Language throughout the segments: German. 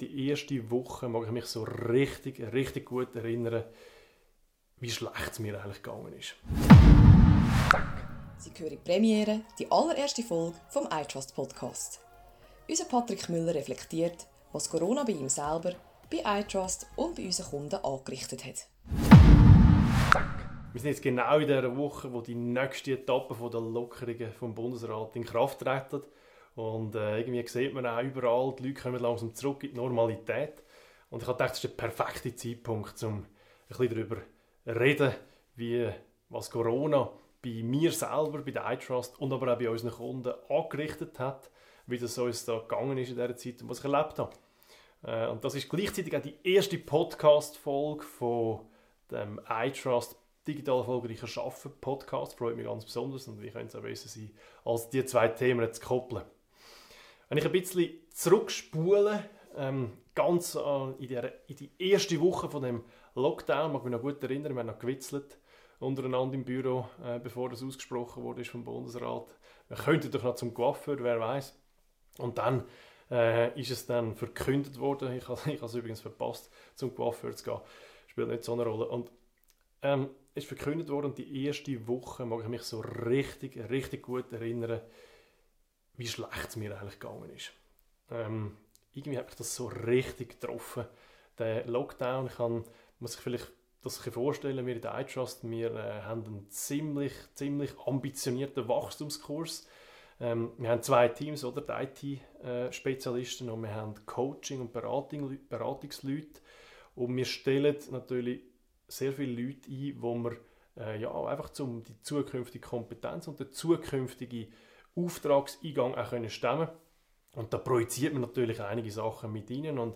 Die erste Woche mag ich mich so richtig, richtig gut erinnern, wie schlecht es mir eigentlich gegangen ist. Sie hören die Premiere, die allererste Folge vom iTrust Podcast. Unser Patrick Müller reflektiert, was Corona bei ihm selber, bei iTrust und bei unseren Kunden angerichtet hat. Wir sind jetzt genau in der Woche, wo die nächste Etappe der Lockerungen vom Bundesrat in Kraft treten. Und äh, irgendwie sieht man auch überall, die Leute kommen langsam zurück in die Normalität. Und ich habe gedacht, das ist der perfekte Zeitpunkt, um ein bisschen darüber zu reden, wie, was Corona bei mir selber, bei der iTrust und aber auch bei unseren Kunden angerichtet hat, wie das uns da gegangen ist in dieser Zeit und was ich erlebt habe. Äh, und das ist gleichzeitig auch die erste Podcast-Folge von dem iTrust digital erfolgreicher Schaffen Podcast. Freut mich ganz besonders und wie könnte es auch besser sein, als die zwei Themen zu koppeln. Wenn ich ein bisschen zurückspule, ähm, ganz äh, in, der, in, die erste Woche von dem Lockdown, mag mich noch gut erinnern, wir haben noch gewitzelt untereinander im Büro, äh, bevor das ausgesprochen wurde vom Bundesrat. Wir könnten doch noch zum Coiffeur, wer weiß. Und dann äh, ist es dann verkündet worden, ich habe es übrigens verpasst, zum Coiffeur zu gehen, spielt nicht so eine Rolle. Und ähm, ist verkündet worden und die erste Woche mag ich mich so richtig, richtig gut erinnern, wie schlecht es mir eigentlich gegangen ist. Ähm, irgendwie habe ich das so richtig getroffen. Der Lockdown, ich kann, muss sich vielleicht das vorstellen, wir in der iTrust, wir äh, haben einen ziemlich, ziemlich ambitionierten Wachstumskurs. Ähm, wir haben zwei Teams, oder? Die IT-Spezialisten und wir haben Coaching- und Beratung, Beratungsleute. Und wir stellen natürlich sehr viele Leute ein, wo wir äh, ja, einfach zum die zukünftige Kompetenz und den zukünftigen Auftragseingang auch können stemmen Und da projiziert man natürlich einige Sachen mit ihnen. Und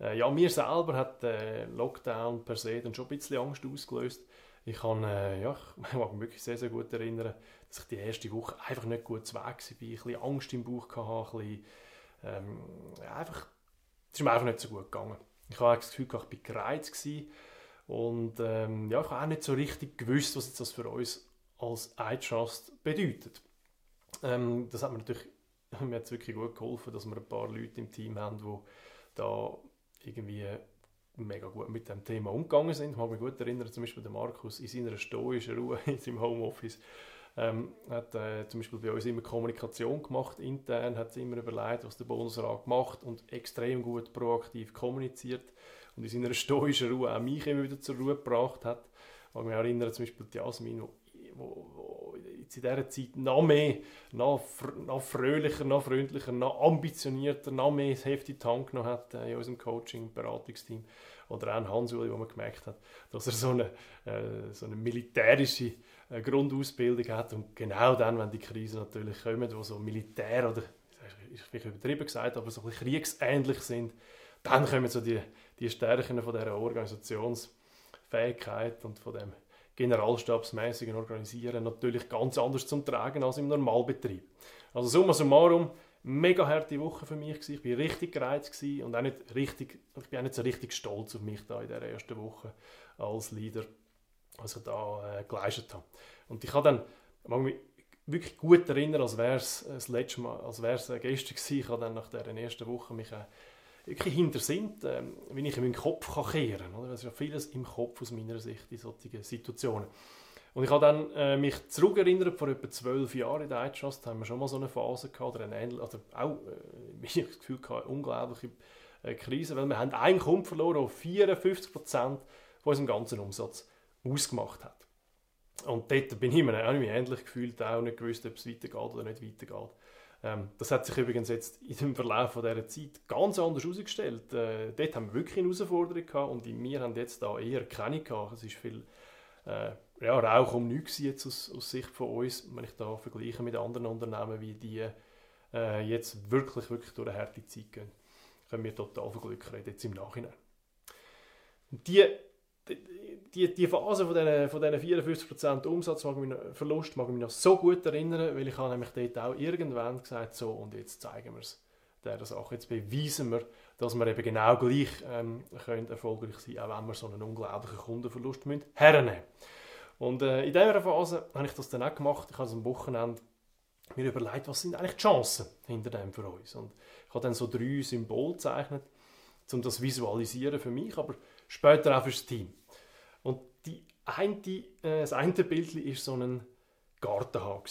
äh, ja, mir selber hat der Lockdown per se dann schon ein bisschen Angst ausgelöst. Ich kann, äh, ja, ich mag mich wirklich sehr, sehr gut erinnern, dass ich die erste Woche einfach nicht gut zu Weg war. Ein bisschen Angst im Bauch hatte, ein bisschen, ähm, einfach, es ist mir einfach nicht so gut gegangen. Ich habe das Gefühl, ich war gereizt und ähm, ja, ich habe auch nicht so richtig gewusst, was das für uns als iTrust bedeutet. Ähm, das hat mir natürlich mir hat's wirklich gut geholfen, dass wir ein paar Leute im Team haben, die da irgendwie mega gut mit dem Thema umgegangen sind. Ich mag mich gut erinnern, zum Beispiel der Markus in seiner stoischen Ruhe in seinem Homeoffice ähm, hat äh, zum Beispiel bei uns immer Kommunikation gemacht, intern, hat immer überlegt, was der Bundesrat macht und extrem gut proaktiv kommuniziert und in seiner stoischen Ruhe auch mich immer wieder zur Ruhe gebracht hat. Ich mag mich erinnern, zum Beispiel die Jasmin, wo, wo, in dieser Zeit noch mehr, noch, noch fröhlicher, noch freundlicher, noch ambitionierter, noch mehr das Heft in die Tank genommen hat äh, in unserem Coaching- Beratungsteam. Oder auch Hans-Uli, wo man gemerkt hat, dass er so eine, äh, so eine militärische äh, Grundausbildung hat. Und genau dann, wenn die Krisen natürlich kommen, wo so Militär oder, ist vielleicht übertrieben gesagt, aber so ein bisschen kriegsähnlich sind, dann kommen so die, die Stärken von dieser Organisationsfähigkeit und von dem generalstabsmäßigen Organisieren natürlich ganz anders zum Tragen als im Normalbetrieb. Also summa summarum, mega harte Woche für mich gewesen. Ich bin richtig gereizt gewesen und auch nicht richtig, ich bin auch nicht so richtig stolz auf mich da in der ersten Woche als Leader, was ich da äh, geleistet habe. Und ich habe dann, ich mich wirklich gut erinnern, als wäre es das letzte Mal, als wäre es gestern gewesen. Ich habe dann nach der ersten Woche mich äh, wirklich hinter sind, ähm, wie ich in meinen Kopf kann kehren kann. Es ist ja vieles im Kopf aus meiner Sicht in solchen Situationen. Und ich habe dann äh, mich zurückerinnert, vor etwa zwölf Jahren in der iTrust haben wir schon mal so eine Phase gehabt, oder eine ähnliche, also auch, äh, ich das Gefühl hatte, eine unglaubliche äh, Krise, weil wir haben einen Kunden verloren, der 54 Prozent von unserem ganzen Umsatz ausgemacht hat. Und dort bin ich mir ähnlich gefühlt, auch nicht gewusst, ob es weitergeht oder nicht weitergeht. Ähm, das hat sich übrigens jetzt im Verlauf dieser Zeit ganz anders herausgestellt. Äh, dort haben wir wirklich eine Herausforderung gehabt und wir haben jetzt da eher keine gehabt. Es ist viel äh, ja, Rauch um nichts jetzt aus, aus, Sicht von uns, wenn ich da vergleiche mit anderen Unternehmen, wie die äh, jetzt wirklich, wirklich durch eine harte Zeit gehen. Können wir total von Glück reden, jetzt im Nachhinein. die die, die Phase von diesen, von diesen 54% Umsatzverlust mag ich mich noch so gut erinnern, weil ich habe nämlich dort auch irgendwann gesagt, so und jetzt zeigen wir es der Sache. Jetzt beweisen wir, dass wir eben genau gleich ähm, können erfolgreich sein können, auch wenn wir so einen unglaublichen Kundenverlust müssen, hernehmen Und äh, in dieser Phase habe ich das dann auch gemacht. Ich habe am Wochenende mir überlegt, was sind eigentlich die Chancen hinter dem für uns. Und ich habe dann so drei Symbole gezeichnet um das visualisieren für mich, aber später auch fürs Team. Und die eine, äh, das eine Bild war so ein Gartenhag.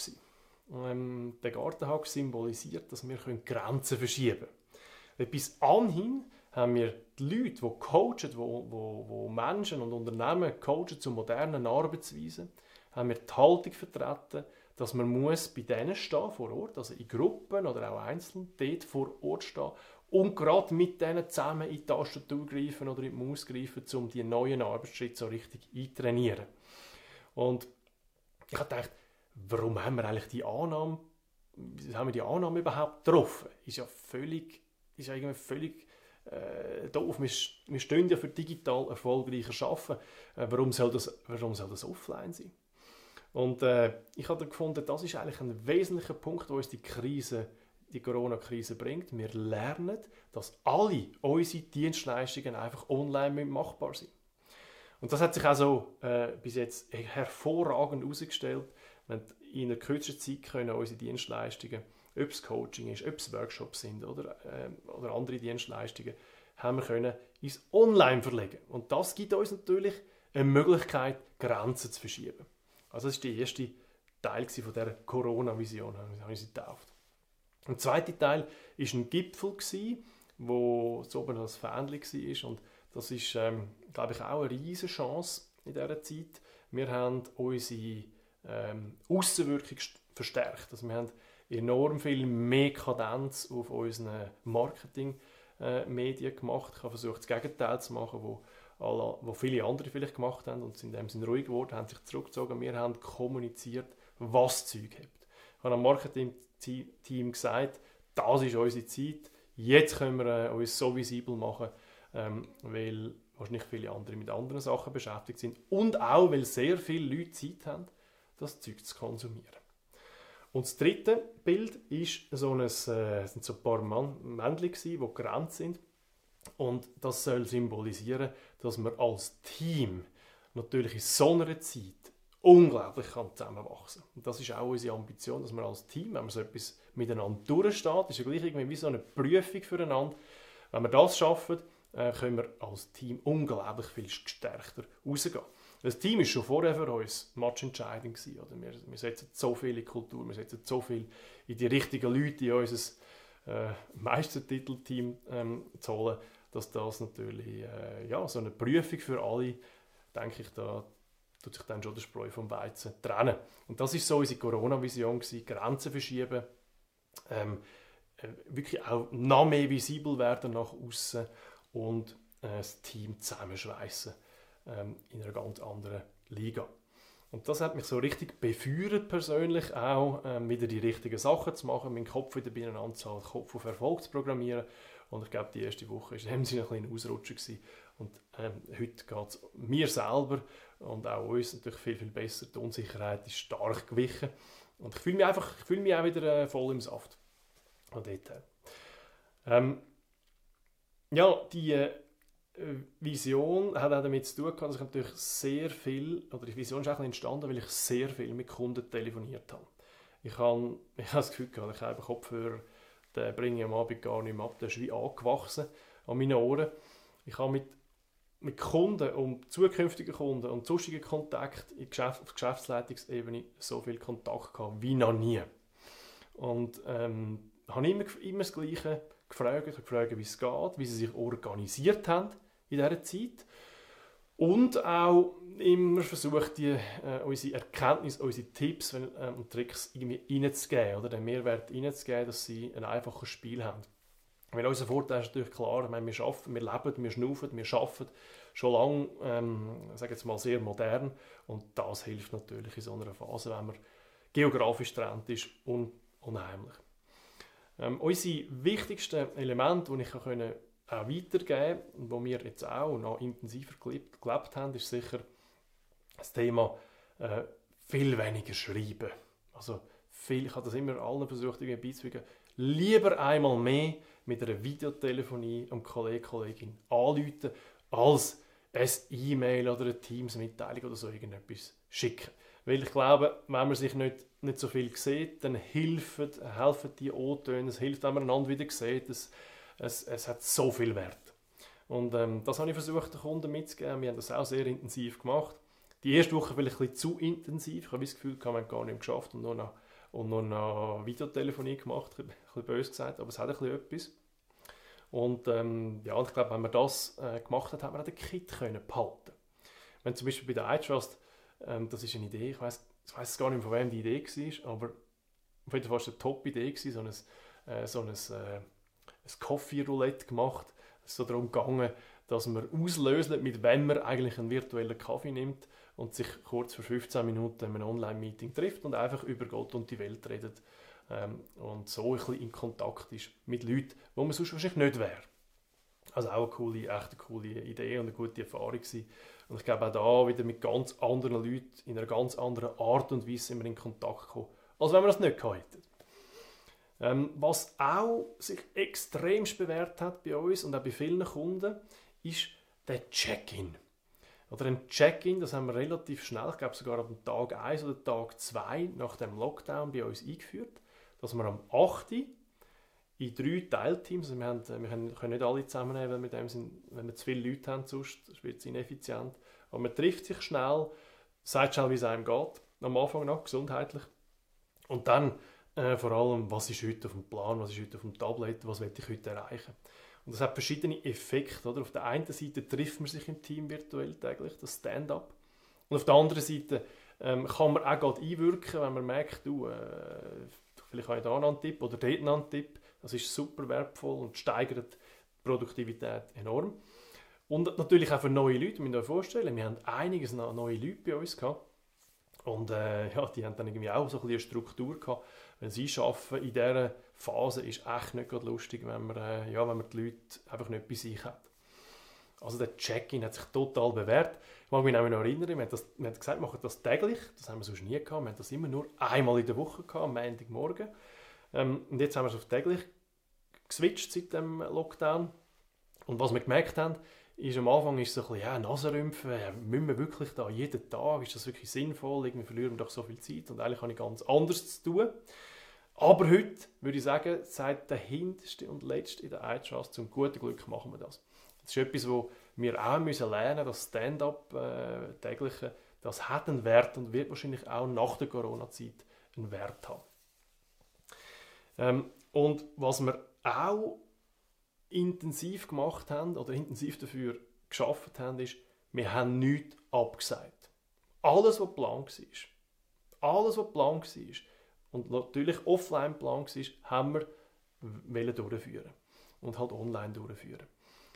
Ähm, der Gartenhag symbolisiert, dass wir Grenzen verschieben können. Bis anhin haben wir die Leute, die coachen, die, die, die Menschen und Unternehmen coachen zu modernen Arbeitsweisen, haben wir die Haltung vertreten, dass man muss bei denen stehen vor Ort, also in Gruppen oder auch einzeln, dort vor Ort stehen und gerade mit denen zusammen in die Tastatur greifen oder in die Maus greifen, um die neuen Arbeitsschritte so richtig eintrainieren. Und ich habe gedacht, warum haben wir eigentlich die Annahme, haben wir die Annahme überhaupt getroffen? Ist ja völlig, ist ja irgendwie völlig äh, doof. Wir, wir stehen ja für digital erfolgreicher Arbeiten. Äh, warum, soll das, warum soll das offline sein? Und äh, ich habe gefunden, das ist eigentlich ein wesentlicher Punkt, wo uns die Krise, die Corona-Krise bringt. Wir lernen, dass alle unsere Dienstleistungen einfach online machbar sind. Und das hat sich also äh, bis jetzt hervorragend herausgestellt. Wir haben in einer kürzeren Zeit können unsere Dienstleistungen ob es Coaching ist, ob es Workshops sind oder, äh, oder andere Dienstleistungen, haben wir können ins Online verlegen. Und das gibt uns natürlich eine Möglichkeit, Grenzen zu verschieben. Also das ist der erste Teil von der Corona-Vision, habe ich sie getauft. Der zweite Teil ist ein Gipfel wo so oben als Fähnchen war und das ist, ähm, glaube ich, auch eine riesige Chance in dieser Zeit. Wir haben unsere ähm, Außenwirkung verstärkt. Also wir haben enorm viel mehr Kadenz auf unseren Marketing-Medien äh, gemacht. Ich habe versucht, das Gegenteil zu machen, wo, alle, wo viele andere vielleicht gemacht haben und sind in dem Sinne ruhig geworden, haben sich zurückgezogen. Wir haben kommuniziert, was Zeug hat. Habe am Marketing-Team gesagt, das ist unsere Zeit, jetzt können wir äh, uns so visibel machen, ähm, weil wahrscheinlich viele andere mit anderen Sachen beschäftigt sind und auch, weil sehr viele Leute Zeit haben, das Zeug zu konsumieren. Und das dritte Bild ist so ein, äh, sind so ein paar Männchen, die gerannt sind. Und das soll symbolisieren, dass man als Team natürlich in so einer Zeit unglaublich kann zusammenwachsen kann. Und das ist auch unsere Ambition, dass man als Team, wenn man so etwas miteinander durchsteht, ist ja gleich irgendwie wie so eine Prüfung füreinander. Wenn wir das schaffen, äh, können wir als Team unglaublich viel gestärkter rausgehen. Das Team ist schon vorher für uns matchentscheidend gewesen. Wir, wir setzen so viel in die Kultur, wir setzen so viel in die richtigen Leute in unser äh, Meistertitelteam ähm, zu holen, dass das natürlich äh, ja, so eine Prüfung für alle, denke ich, da tut sich dann schon der Spreu vom Weizen trennen. Und das ist so unsere Corona-Vision Grenzen verschieben, ähm, äh, wirklich auch noch mehr visibel werden nach außen und äh, das Team zusammenschweißen ähm, in einer ganz anderen Liga. Und das hat mich so richtig befeuert persönlich auch, ähm, wieder die richtigen Sachen zu machen, meinen Kopf wieder beieinander zu halten, Kopf auf Erfolg zu programmieren. Und ich glaube, die erste Woche war in dem Sinne ein kleiner Ausrutscher. Gewesen. Und ähm, heute geht es mir selber und auch uns natürlich viel, viel besser. Die Unsicherheit ist stark gewichen. Und ich fühle mich einfach, ich fühle mich auch wieder äh, voll im Saft. Und dort, ähm, ja, die äh, Vision hat auch damit zu tun gehabt, dass ich natürlich sehr viel, oder die Vision ist auch entstanden, weil ich sehr viel mit Kunden telefoniert habe. Ich habe, ich habe das Gefühl gehabt, ich habe Kopfhörer, den bringe ich am Abend gar nicht mehr ab, der ist wie angewachsen an meinen Ohren. Ich habe mit, mit Kunden und zukünftigen Kunden und sonstigen Kontakt in Geschäft, auf Geschäftsleitungsebene so viel Kontakt gehabt wie noch nie. Und ähm, habe immer, immer das Gleiche gefragt, gefragt, wie es geht, wie sie sich organisiert haben in dieser Zeit. Und auch immer versucht, die, äh, unsere Erkenntnisse, unsere Tipps äh, und Tricks irgendwie reinzugeben, oder den Mehrwert reinzugeben, dass sie ein einfaches Spiel haben. Weil unser Vorteil ist natürlich klar, meine, wir arbeiten, wir leben, wir schnaufen, wir arbeiten schon lange, ähm, sage jetzt mal, sehr modern und das hilft natürlich in so einer Phase, wenn man geografisch trennt ist, un unheimlich. Ähm, unsere wichtigsten Elemente, die ich auch weitergeben und wo wir jetzt auch noch intensiver gelebt, gelebt haben, ist sicher das Thema äh, viel weniger schreiben. Also viel, ich habe das immer allen versucht irgendwie beizufügen, lieber einmal mehr mit einer Videotelefonie am Kollegen, Kollegin anrufen, als ein E-Mail oder eine Teams-Mitteilung oder so irgendetwas schicken. Weil ich glaube, wenn man sich nicht, nicht so viel sieht, dann helfen, helfen die O-Töne, es hilft, wenn man einander wieder sieht, es, es, es hat so viel Wert. Und ähm, das habe ich versucht, den Kunden mitzugeben. Wir haben das auch sehr intensiv gemacht. Die erste Woche vielleicht ein bisschen zu intensiv. Ich habe das Gefühl, wir haben gar nicht geschafft und nur noch, und noch Videotelefonie gemacht, ein bisschen böse gesagt, aber es hat ein bisschen etwas. Und ähm, ja, ich glaube, wenn man das äh, gemacht hat, hat man auch den Kit können behalten. Wenn zum Beispiel bei der iTrust, ähm, das ist eine Idee, ich weiß ich weiß gar nicht von wem die Idee war, aber auf jeden Fall war es eine Top-Idee, so ein, äh, so ein, äh, ein Coffee-Roulette gemacht. Es ist so darum gegangen, dass man auslöst, mit wem man eigentlich einen virtuellen Kaffee nimmt und sich kurz für 15 Minuten in einem Online-Meeting trifft und einfach über Gott und die Welt redet ähm, und so ein bisschen in Kontakt ist mit Leuten, wo man sonst wahrscheinlich nicht wäre. Also auch eine coole, echt eine coole Idee und eine gute Erfahrung gewesen. Und ich glaube auch da wieder mit ganz anderen Leuten in einer ganz anderen Art und Weise sind wir in Kontakt gekommen, als wenn wir das nicht gehabt hätten. Ähm, was auch sich extremst bewährt hat bei uns und auch bei vielen Kunden, ist der Check-in. Oder ein Check-in, das haben wir relativ schnell, ich glaube sogar am Tag 1 oder Tag 2 nach dem Lockdown bei uns eingeführt, dass wir am 8 in drei Teilteams. Also wir, haben, wir können nicht alle zusammennehmen, weil mit dem sind, wenn wir zu viele Leute haben, sonst wird es ineffizient. Aber man trifft sich schnell, sagt schnell, wie es einem geht, am Anfang noch, gesundheitlich. Und dann äh, vor allem, was ist heute auf dem Plan, was ist heute auf dem Tablet, was will ich heute erreichen. Und das hat verschiedene Effekte. Oder? Auf der einen Seite trifft man sich im Team virtuell täglich, das Stand-up. Und auf der anderen Seite ähm, kann man auch gerade einwirken, wenn man merkt, du, äh, vielleicht habe ich da einen Tipp oder dort einen Tipp. Das ist super wertvoll und steigert die Produktivität enorm. Und natürlich auch für neue Leute, müsst ihr euch vorstellen, wir haben einiges an neue Leute bei uns gehabt. Und äh, ja, die haben dann irgendwie auch so ein eine Struktur gehabt. Wenn sie arbeiten in dieser Phase, ist echt nicht lustig, wenn man, äh, ja, wenn man die Leute einfach nicht bei sich hat. Also der Check-in hat sich total bewährt. Ich mag mich noch erinnern, wir haben, das, wir haben gesagt, wir machen das täglich. Das haben wir sonst nie gehabt. Wir haben das immer nur einmal in der Woche gehabt, am Montagmorgen. Ähm, und jetzt haben wir es auf täglich geswitcht seit dem Lockdown. Und was wir gemerkt haben, ist am Anfang ist so ein bisschen, ja, Nasenrümpfen, ja, müssen wir wirklich da jeden Tag, ist das wirklich sinnvoll, irgendwie verlieren wir doch so viel Zeit und eigentlich habe ich ganz anders zu tun. Aber heute würde ich sagen, seit der hinterste und letzte in der iTrust, zum guten Glück machen wir das. Das ist etwas, wo wir auch müssen lernen, das Stand-up äh, tägliche, das hat einen Wert und wird wahrscheinlich auch nach der Corona-Zeit einen Wert haben. Ähm, und was wir auch intensiv gemacht haben oder intensiv dafür geschafft haben, ist, wir haben nichts abgesagt. Alles, was geplant war, alles, was geplant war und natürlich offline geplant war, haben wir durchführen und halt online durchführen.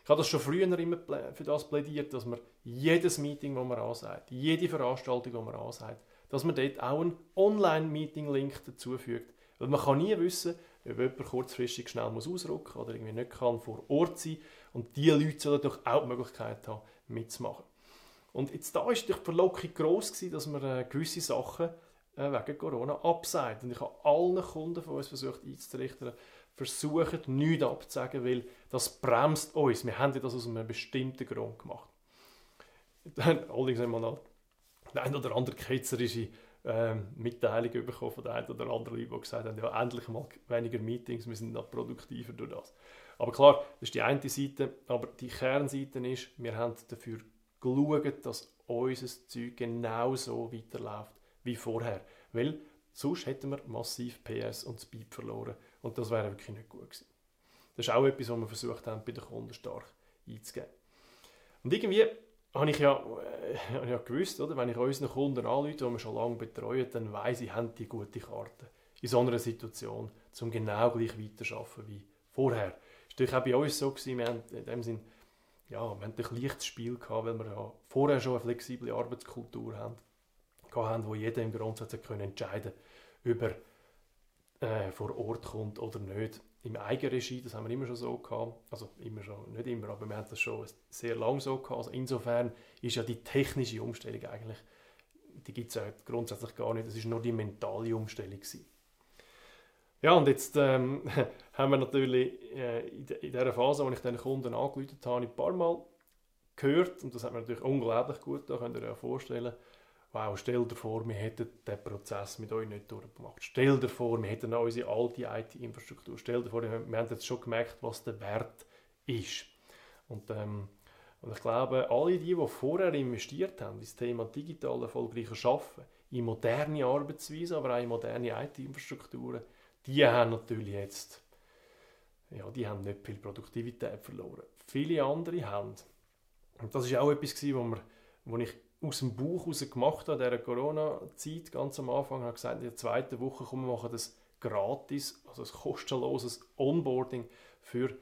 Ich habe das schon früher immer für das plädiert, dass man jedes Meeting, das man ansagt, jede Veranstaltung, die man ansagt, dass man dort auch einen Online-Meeting-Link dazufügt. Weil man kann nie wissen, ob jemand kurzfristig schnell ausrücken muss oder irgendwie nicht kann vor Ort sein und diese Leute sollen doch auch die Möglichkeit haben, mitzumachen. Und jetzt da war die Verlockung gross dass man äh, gewisse Sachen wegen Corona absagt. Und ich habe allen Kunden von uns versucht einzurichten, versuchen, nichts abzusagen, weil das bremst uns. Wir haben das aus einem bestimmten Grund gemacht. Dann allerdings haben wir noch der ein oder andere ketzerische ähm, Mitteilung bekommen von der einen oder anderen Leute, die gesagt haben, ja, endlich mal weniger Meetings, wir sind noch produktiver durch das. Aber klar, das ist die eine Seite, aber die Kernseite ist, wir haben dafür geschaut, dass unser Zeug genauso weiterläuft wie vorher. Weil sonst hätten wir massiv PS und Speed verloren und das wäre wirklich nicht gut gewesen. Das ist auch etwas, was wir versucht haben, bei den Kunden stark einzugeben. Und irgendwie habe ich ja, äh, habe ja gewusst, oder? wenn ich unseren Kunden anrufe, die wir schon lange betreuen, dann weiss ich, haben die gute Karte in so einer Situation, um genau gleich weiterzuarbeiten wie vorher. Das war natürlich auch bei uns so, gewesen, wir haben in dem Sinn, ja, wir haben ein leichtes Spiel gehabt, weil wir ja vorher schon eine flexible Arbeitskultur haben, haben wo jeder im Grundsatz können entscheiden ob er äh, vor Ort kommt oder nicht. Im Eigenregie, das haben wir immer schon so gehabt, also immer schon, nicht immer, aber wir haben das schon sehr lange so gehabt. Also insofern ist ja die technische Umstellung eigentlich, die gibt es ja grundsätzlich gar nicht, das ist nur die mentale Umstellung gewesen. Ja, und jetzt ähm, haben wir natürlich äh, in, dieser Phase, wo ich den Kunden angerufen habe, ein paar Mal gehört, und das hat mir natürlich unglaublich gut, da könnt ihr euch vorstellen, wow, stell dir vor, wir hätten den Prozess mit euch nicht durchgemacht. Stell dir vor, wir hätten unsere alte IT-Infrastruktur. Stell dir vor, wir haben jetzt schon gemerkt, was der Wert ist. Und, ähm, und ich glaube, alle die, die vorher investiert haben, das Thema digital erfolgreicher Arbeiten, in moderne Arbeitsweisen, aber auch in moderne IT-Infrastrukturen, die haben natürlich jetzt ja, die haben nicht viel Produktivität verloren. Viele andere haben. Und das ist auch etwas, was wo ich aus dem Buch heraus gemacht in dieser Corona-Zeit, ganz am Anfang, habe gesagt, in der zweiten Woche kommen wir machen das gratis, also ein kostenloses Onboarding für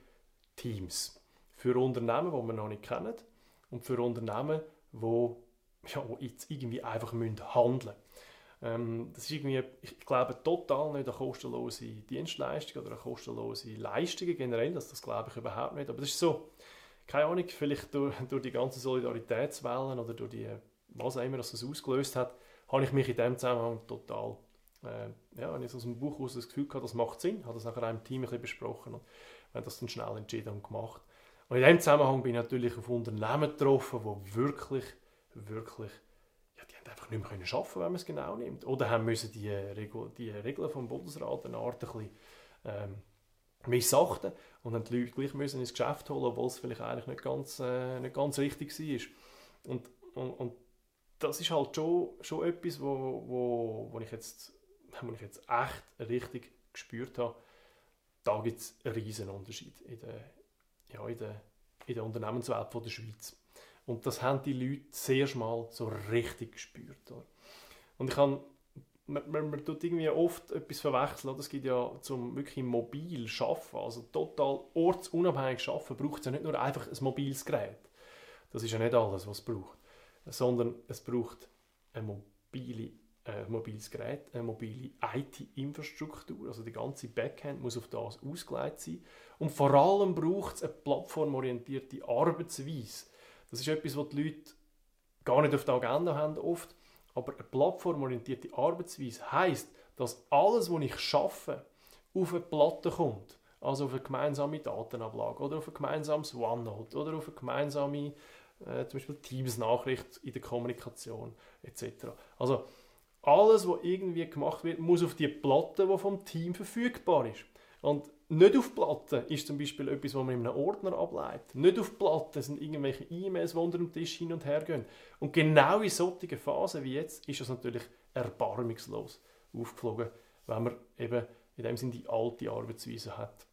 Teams. Für Unternehmen, die wir noch nicht kennen und für Unternehmen, die, ja, die jetzt irgendwie einfach handeln müssen. Ähm, das ist irgendwie, ich glaube, total nicht eine kostenlose Dienstleistung oder eine kostenlose Leistung generell, das, das glaube ich überhaupt nicht. Aber das ist so, keine Ahnung, vielleicht durch, durch die ganzen Solidaritätswellen oder durch die, was auch immer das ausgelöst hat, habe ich mich in dem Zusammenhang total, äh, ja, ich aus dem Buch aus das Gefühl gehabt, das macht Sinn, habe das nachher im Team ein bisschen besprochen und wir haben das dann schnell entschieden und gemacht. Und in dem Zusammenhang bin ich natürlich auf Unternehmen getroffen, die wirklich, wirklich einfach nicht mehr können arbeiten wenn man es genau nimmt. Oder haben müssen die, Regel, die Regeln vom Bundesrat eine Art ein bisschen ähm, missachten und haben die Leute gleich müssen ins Geschäft holen, obwohl es vielleicht eigentlich nicht ganz, äh, nicht ganz richtig war. Und, und, und das ist halt schon, schon etwas, wo, wo, wo, ich jetzt, wo ich jetzt echt richtig gespürt habe, da gibt es einen riesen Unterschied in der, ja, in der, in der Unternehmenswelt von der Schweiz. Und das haben die Leute sehr mal so richtig gespürt. Oder? Und ich habe man, man, man, tut irgendwie oft etwas verwechseln. Es gibt ja zum wirklich mobil schaffen, also total ortsunabhängig schaffen, braucht es ja nicht nur einfach ein mobiles Gerät. Das ist ja nicht alles, was es braucht, sondern es braucht ein mobile, äh, mobiles Gerät, eine mobile IT-Infrastruktur, also die ganze Backend muss auf das ausgelegt sein. Und vor allem braucht es eine plattformorientierte Arbeitsweise das ist etwas, was die Leute gar nicht auf der Agenda haben oft. Aber eine plattformorientierte Arbeitsweise heisst, dass alles, was ich schaffe, auf eine Platte kommt. Also auf eine gemeinsame Datenablage oder auf ein gemeinsames OneNote oder auf eine gemeinsame äh, zum Beispiel Teams-Nachricht in der Kommunikation etc. Also alles, was irgendwie gemacht wird, muss auf die Platte, die vom Team verfügbar ist. Und nicht auf Platten ist zum Beispiel etwas, was man in einem Ordner ableitet. Nicht auf Platten sind irgendwelche E-Mails, die unter dem Tisch hin und her gehen. Und genau in solchen Phasen wie jetzt ist das natürlich erbarmungslos aufgeflogen, wenn man eben in dem Sinne die alte Arbeitsweise hat.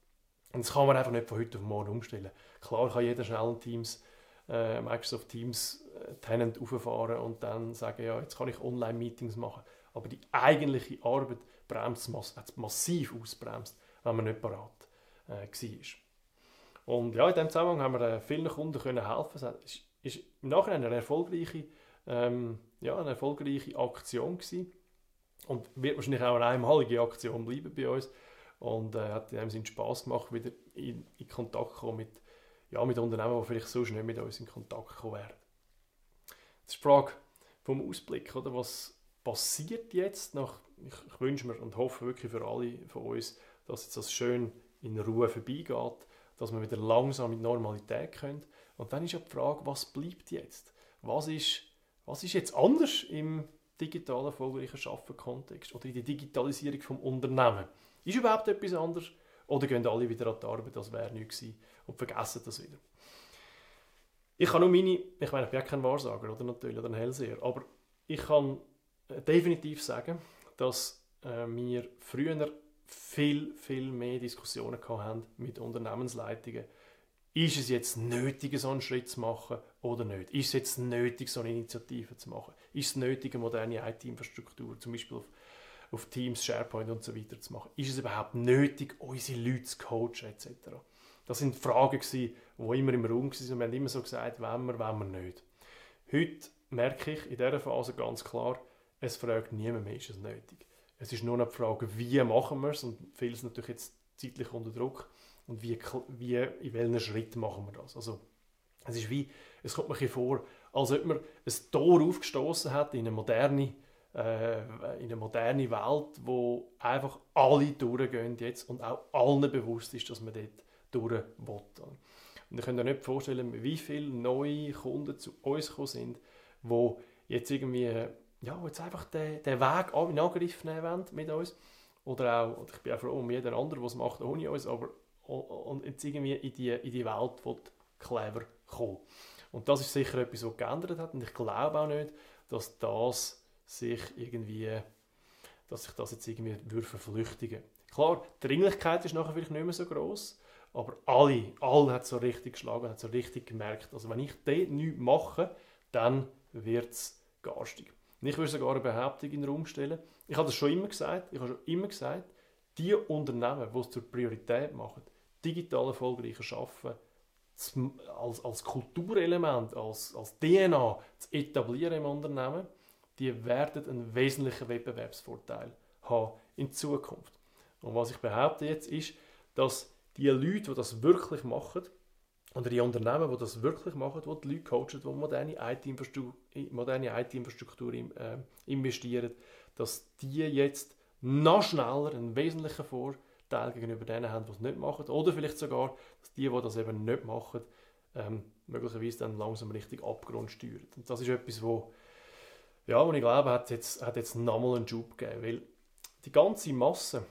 Und das kann man einfach nicht von heute auf morgen umstellen. Klar kann jeder schnell ein Teams, äh, Microsoft Teams äh, Tenant auffahren und dann sagen, ja, jetzt kann ich Online-Meetings machen. Aber die eigentliche Arbeit bremst mass massiv ausbremst wenn man nicht parat äh, war. Und ja, in diesem Zusammenhang haben wir äh, vielen Kunden können helfen. Es ist, ist im Nachhinein eine erfolgreiche, ähm, ja, eine erfolgreiche Aktion gewesen. und wird wahrscheinlich auch eine einmalige Aktion bleiben bei uns. Und äh, hat in dem Sinne Spass gemacht, wieder in, in Kontakt zu kommen mit, ja, mit Unternehmen, die vielleicht so schnell mit uns in Kontakt gekommen wären. Das ist die Frage vom Ausblick, oder? Was passiert jetzt nach, ich, ich wünsche mir und hoffe wirklich für alle von uns, dass jetzt das schön in Ruhe vorbeigeht, dass wir wieder langsam in die Normalität können. Und dann ist ja die Frage, was bleibt jetzt? Was ist, was ist jetzt anders im digitalen erfolgreichen Schaffen-Kontext oder in der Digitalisierung vom Unternehmen? Ist überhaupt etwas anders? Oder gehen alle wieder an die Arbeit, das wäre nichts gewesen und vergessen das wieder? Ich kann nur meine, ich meine, ich bin ja kein Wahrsager oder natürlich oder ein Hellseher, aber ich kann definitiv sagen, dass äh, wir früher viel, viel mehr Diskussionen haben mit Unternehmensleitungen. Ist es jetzt nötig, so einen Schritt zu machen oder nicht? Ist es jetzt nötig, so eine Initiative zu machen? Ist es nötig, eine moderne IT-Infrastruktur, zum Beispiel auf, auf, Teams, SharePoint und so weiter zu machen? Ist es überhaupt nötig, unsere Leute zu coachen etc.? Das sind Fragen, die immer im Raum waren und wir haben immer so gesagt, wenn wir, wenn wir nicht. Heute merke ich in dieser Phase ganz klar, es fragt niemand mehr, ist es nötig. Es ist nur noch die Frage, wie machen wir es und vieles natürlich jetzt zeitlich unter Druck und wie, wie, in welchen Schritt machen wir das. Also es ist wie, es kommt mir vor, als ob man ein Tor aufgestoßen hat in eine moderne, äh, in eine moderne Welt, wo einfach alle durchgehen jetzt und auch allen bewusst ist, dass man dort durch will. Und ich kann mir nicht vorstellen, wie viele neue Kunden zu uns gekommen sind, die jetzt irgendwie ja, jetzt einfach den, den Weg in Angriff nehmen wollen mit uns. Oder auch, ich bin auch froh um jeden anderen, der es macht ohne uns, aber und jetzt irgendwie in die, in die Welt will clever kommen. Und das ist sicher etwas, was geändert hat. Und ich glaube auch nicht, dass das sich irgendwie, dass sich das jetzt irgendwie würde verflüchtigen. Klar, die Dringlichkeit ist nachher vielleicht nicht mehr so groß, aber alle, alle hat so richtig geschlagen, hat so richtig gemerkt. Also wenn ich dort nichts mache, dann wird es garstig. Ich würde sogar eine Behauptung in den Raum stellen. Ich habe das schon immer gesagt. Ich habe schon immer gesagt, die Unternehmen, die es zur Priorität machen, digital erfolgreicher arbeiten, als, als Kulturelement, als, als DNA zu etablieren im Unternehmen, die werden einen wesentlichen Wettbewerbsvorteil haben in Zukunft. Und was ich behaupte jetzt ist, dass die Leute, die das wirklich machen, oder die Unternehmen, die das wirklich machen, die die Leute coachen, die moderne IT-Infrastruktur IT äh, investieren, dass die jetzt noch schneller einen wesentlichen Vorteil gegenüber denen haben, die es nicht machen. Oder vielleicht sogar, dass die, die das eben nicht machen, ähm, möglicherweise dann langsam richtig Abgrund steuern. Und das ist etwas, wo, ja, wo ich glaube, hat jetzt, hat jetzt nochmal einen Job gegeben. Weil die ganze Masse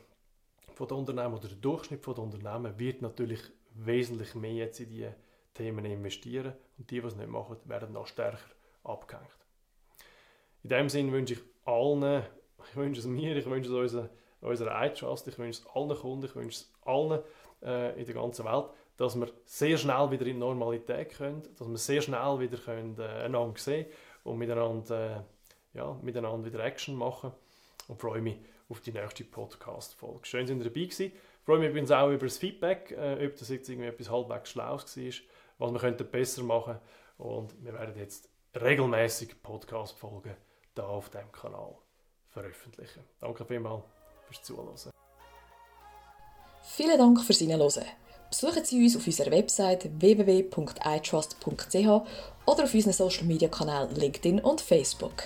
der Unternehmen oder der Durchschnitt der Unternehmen wird natürlich wesentlich mehr jetzt in diese Themen investieren und die, die es nicht machen, werden noch stärker abgehängt. In dem Sinne wünsche ich allen, ich wünsche es mir, ich wünsche es unserer, unserer iTrust, ich wünsche es allen Kunden, ich wünsche es allen äh, in der ganzen Welt, dass wir sehr schnell wieder in Normalität können, dass wir sehr schnell wieder können, äh, einander sehen und miteinander, äh, ja, miteinander wieder Action machen und freue mich auf die nächste Podcast-Folge. Schön, dass ihr dabei gewesen. Freue mich übrigens auch über das Feedback, äh, ob das jetzt irgendwie etwas halbwegs Schlaues war, was wir könnten besser machen und wir werden jetzt regelmäßig Podcast-Folgen hier auf dem Kanal veröffentlichen. Danke vielmals fürs Zuhören. Vielen Dank fürs Hinhören. Besuchen Sie uns auf unserer Website www.itrust.ch oder auf unseren Social Media Kanälen LinkedIn und Facebook.